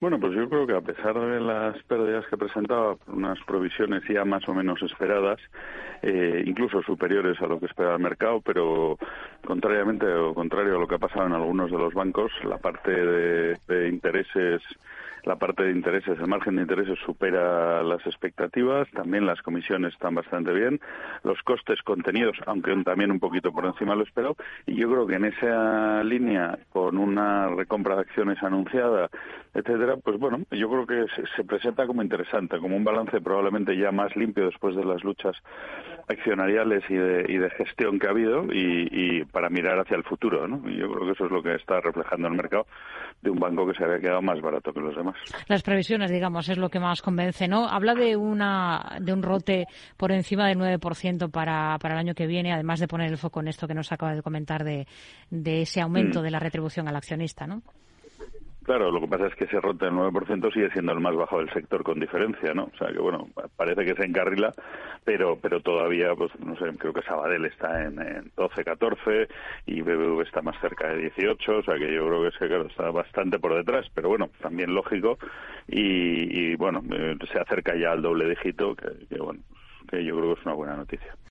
Bueno, pues yo creo que a pesar de las pérdidas que presentaba, unas provisiones ya más o menos esperadas, eh, incluso superiores a lo que esperaba el mercado, pero contrariamente o contrario a lo que ha pasado en algunos de los bancos, la parte de, de intereses la parte de intereses, el margen de intereses supera las expectativas, también las comisiones están bastante bien, los costes contenidos, aunque también un poquito por encima de lo esperado, y yo creo que en esa línea, con una recompra de acciones anunciada, etcétera, pues bueno, yo creo que se, presenta como interesante, como un balance probablemente ya más limpio después de las luchas accionariales y de, y de gestión que ha habido y, y, para mirar hacia el futuro, ¿no? Y yo creo que eso es lo que está reflejando el mercado de un banco que se había quedado más barato que los demás. Las previsiones, digamos, es lo que más convence, ¿no? Habla de una de un rote por encima del 9% para, para el año que viene, además de poner el foco en esto que nos acaba de comentar de, de ese aumento mm. de la retribución al accionista, ¿no? Claro, lo que pasa es que ese rote del 9% sigue siendo el más bajo del sector con diferencia, ¿no? O sea que, bueno, parece que se encarrila, pero pero todavía, pues no sé, creo que Sabadell está en, en 12, 14 y BBV está más cerca de 18, o sea que yo creo que, es que claro, está bastante por detrás, pero bueno, también lógico y, y bueno, eh, se acerca ya al doble dígito, que bueno, que yo creo que es una buena noticia.